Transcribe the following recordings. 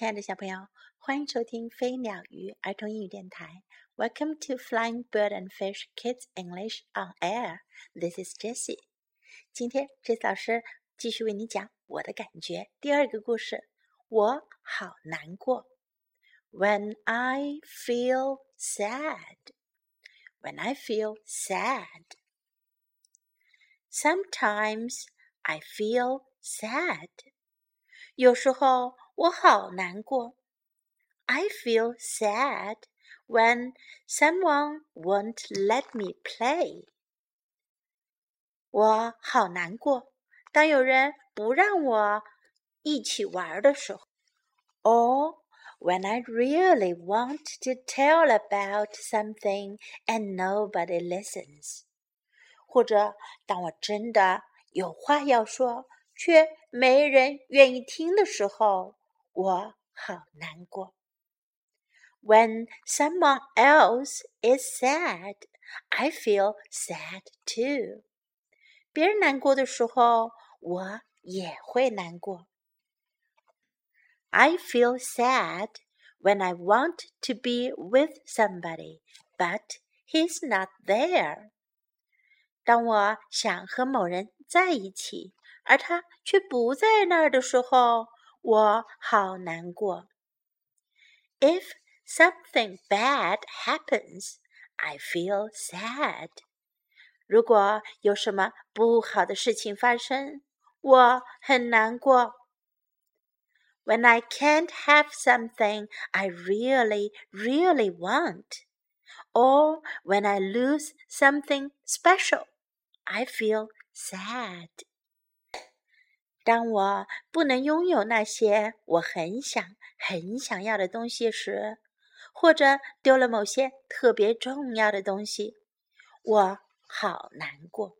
亲爱的小朋友，欢迎收听飞鸟鱼儿童英语电台。Welcome to Flying Bird and Fish Kids English on Air. This is Jessie. 今天 Jessie 老师继续为你讲我的感觉第二个故事。我好难过。When I feel sad. When I feel sad. Sometimes I feel sad. 有时候 我好难过。I feel sad when someone won't let me play. 我好难过，当有人不让我一起玩的时候。Or when I really want to tell about something and nobody listens. 或者当我真的有话要说，却没人愿意听的时候， 我好难过。When someone else is sad, I feel sad too. 别人难过的时候，我也会难过。I feel sad when I want to be with somebody, but he's not there. 当我想和某人在一起，而他却不在那儿的时候， 我好难过。If something bad happens, I feel sad. 如果有什么不好的事情发生，我很难过。When I can't have something I really, really want, or when I lose something special, I feel sad. 当我不能拥有那些我很想、很想要的东西时，或者丢了某些特别重要的东西，我好难过。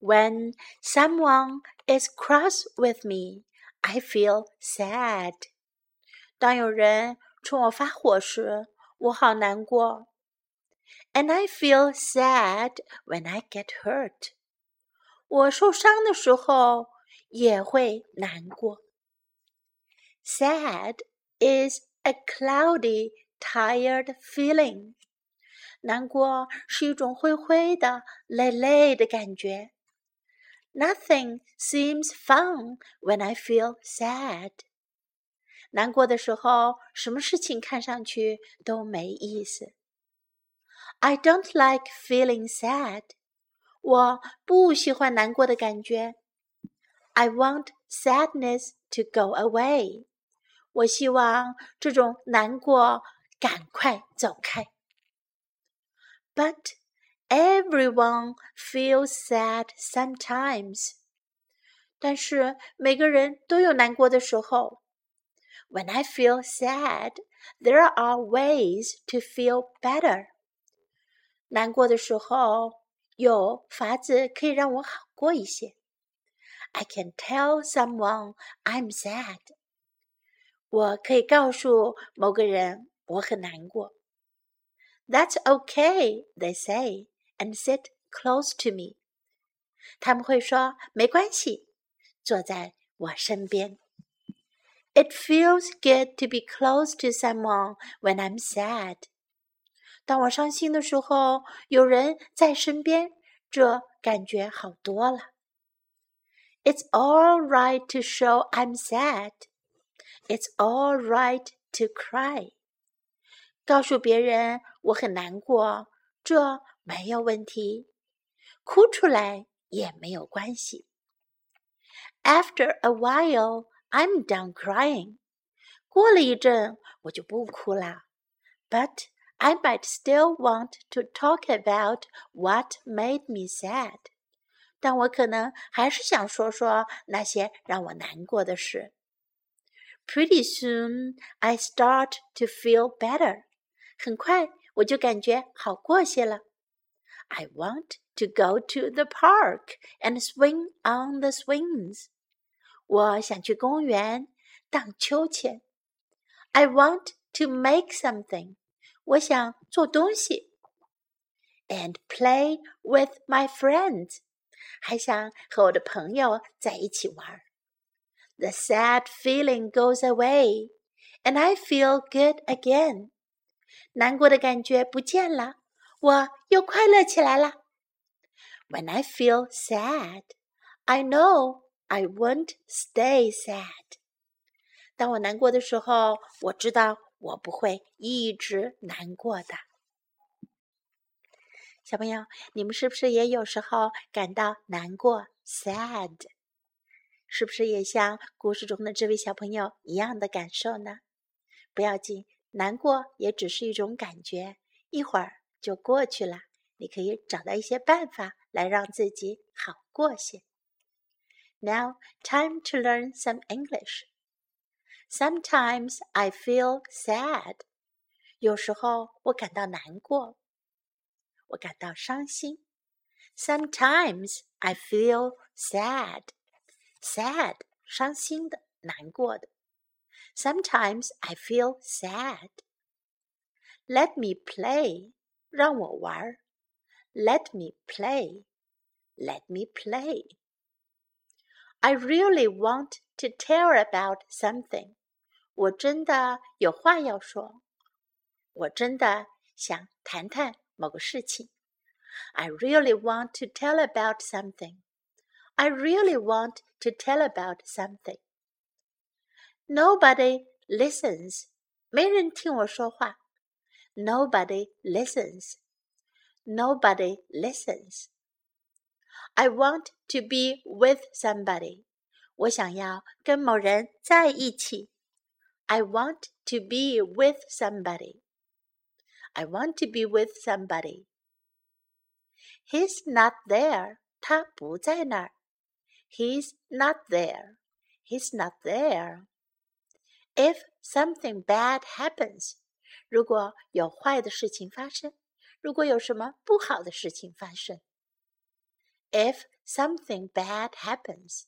When someone is cross with me, I feel sad. 当有人冲我发火时，我好难过。And I feel sad when I get hurt. 我受伤的时候。也会难过。Sad is a cloudy, tired feeling. 难过是一种灰灰的、累累的感觉。Nothing seems fun when I feel sad. 难过的时候，什么事情看上去都没意思。I don't like feeling sad. 我不喜欢难过的感觉。 I want sadness to go away. 我希望这种难过赶快走开。But everyone feels sad sometimes. 但是每个人都有难过的时候。When I feel sad, there are ways to feel better. 难过的时候，有法子可以让我好过一些。 I can tell someone I'm sad. 我可以告诉某个人我很难过。That's okay, they say, and sit close to me. 他们会说没关系，坐在我身边。It feels good to be close to someone when I'm sad. 当我伤心的时候，有人在身边，这感觉好多了。 it's all right to show I'm sad. It's all right to cry. 告诉别人我很难过，这没有问题，哭出来也没有关系。After a while, I'm done crying. 过了一阵，我就不哭了。But I might still want to talk about what made me sad. 但我可能还是想说说那些让我难过的事。Pretty soon I start to feel better。很快我就感觉好过些了。I want to go to the park and swing on the swings。我想去公园荡秋千。I want to make something。我想做东西。And play with my friends。 还想和我的朋友在一起玩。the sad feeling goes away, and I feel good again. 难过的感觉不见了，我又快乐起来了。When I feel sad, I know I won't stay sad. 当我难过的时候，我知道我不会一直难过的。小朋友，你们是不是也有时候感到难过 （sad）？是不是也像故事中的这位小朋友一样的感受呢？不要紧，难过也只是一种感觉，一会儿就过去了。你可以找到一些办法来让自己好过些。Now, time to learn some English. Sometimes I feel sad. 有时候我感到难过。我感到伤心。Sometimes I feel sad. Sad，伤心的，难过的。Sometimes I feel sad. Let me play，让我玩。Let me play. Let me play. I really want to tell about something. 我真的有话要说。我真的想谈谈 某个事情。I really want to tell about something. I really want to tell about something. Nobody listens. 没人听我说话。Nobody listens. Nobody listens. I want to be with somebody. 我想要跟某人在一起。I want to be with somebody. I want to be with somebody. He's not there. 他不在那儿。He's not there. He's not there. If something bad happens，如果有坏的事情发生，如果有什么不好的事情发生。If something bad happens.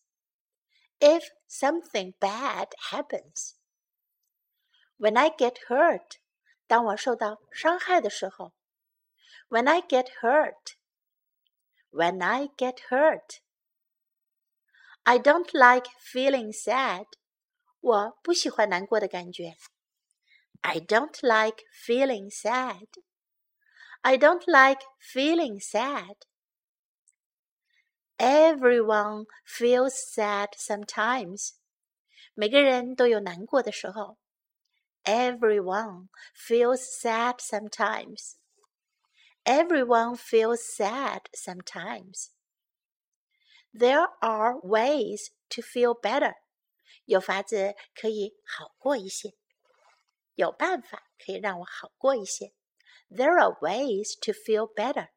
If something bad happens. When I get hurt. 当我受到伤害的时候，When I get hurt, when I get hurt, I don't like feeling sad. 我不喜欢难过的感觉。I don't like feeling sad. I don't like feeling sad. Everyone feels sad sometimes. 每个人都有难过的时候。 Everyone feels sad sometimes. Everyone feels sad sometimes. There are ways to feel better. 有法子可以好过一些，有办法可以让我好过一些。There are ways to feel better.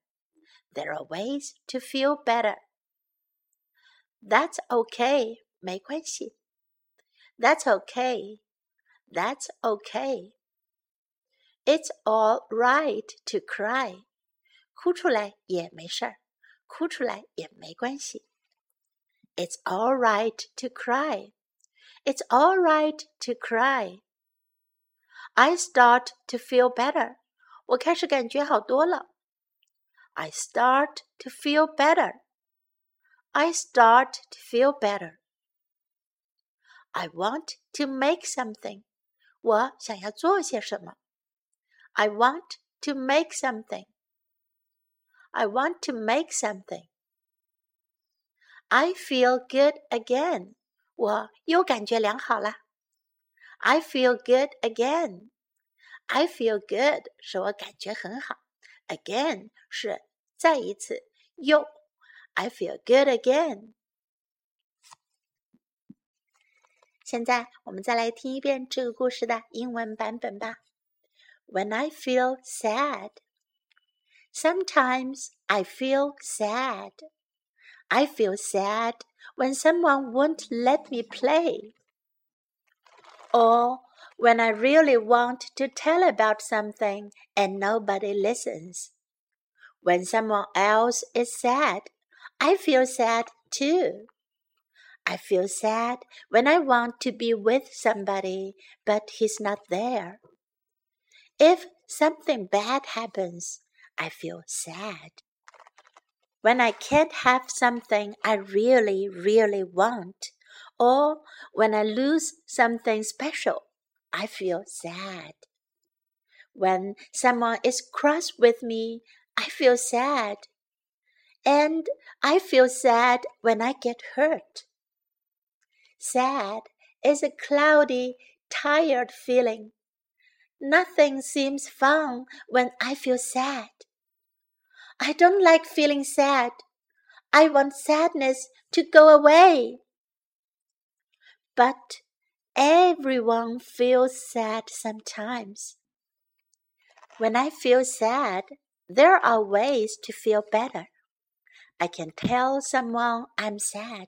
There are ways to feel better. That's okay. 没关系。That's okay. That's okay. It's all right to cry. 哭出来也没事儿，哭出来也没关系。It's all right to cry. It's all right to cry. I start to feel better. 我开始感觉好多了。I start to feel better. I start to feel better. I want to make something. 我想要做些什么。I want to make something. I want to make something. I feel good again. 我又感觉良好了。I feel good again. I feel good 使我感觉很好。Again 是再一次，又。I feel good again. 现在我们再来听一遍这个故事的英文版本吧。When I feel sad, sometimes I feel sad. I feel sad when someone won't let me play. Or when I really want to tell about something and nobody listens. When someone else is sad, I feel sad too. I feel sad when I want to be with somebody, but he's not there. If something bad happens, I feel sad. When I can't have something I really, really want, or when I lose something special, I feel sad. When someone is cross with me, I feel sad. And I feel sad when I get hurt. Sad is a cloudy, tired feeling. Nothing seems fun when I feel sad. I don't like feeling sad. I want sadness to go away. But everyone feels sad sometimes. When I feel sad, there are ways to feel better. I can tell someone I'm sad.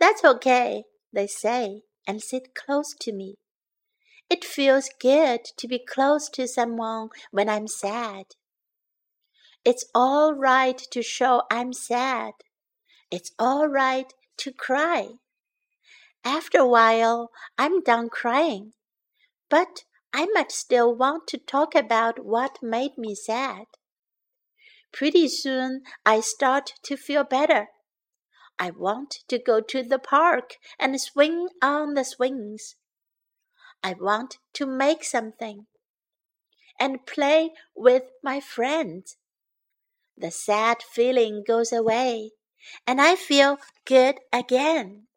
That's okay, they say, and sit close to me. It feels good to be close to someone when I'm sad. It's all right to show I'm sad. It's all right to cry. After a while, I'm done crying. But I might still want to talk about what made me sad. Pretty soon, I start to feel better. I want to go to the park and swing on the swings. I want to make something and play with my friends. The sad feeling goes away and I feel good again.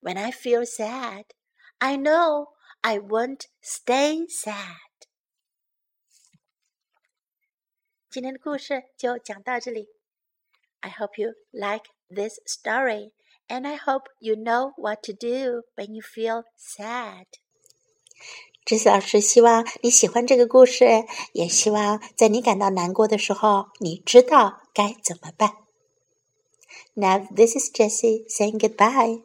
When I feel sad, I know I won't stay sad. 今天的故事就讲到这里。 I hope you like this story, and I hope you know what to do when you feel sad. Jessie 老师希望你喜欢这个故事，也希望在你感到难过的时候，你知道该怎么办。Now this is Jessie saying goodbye.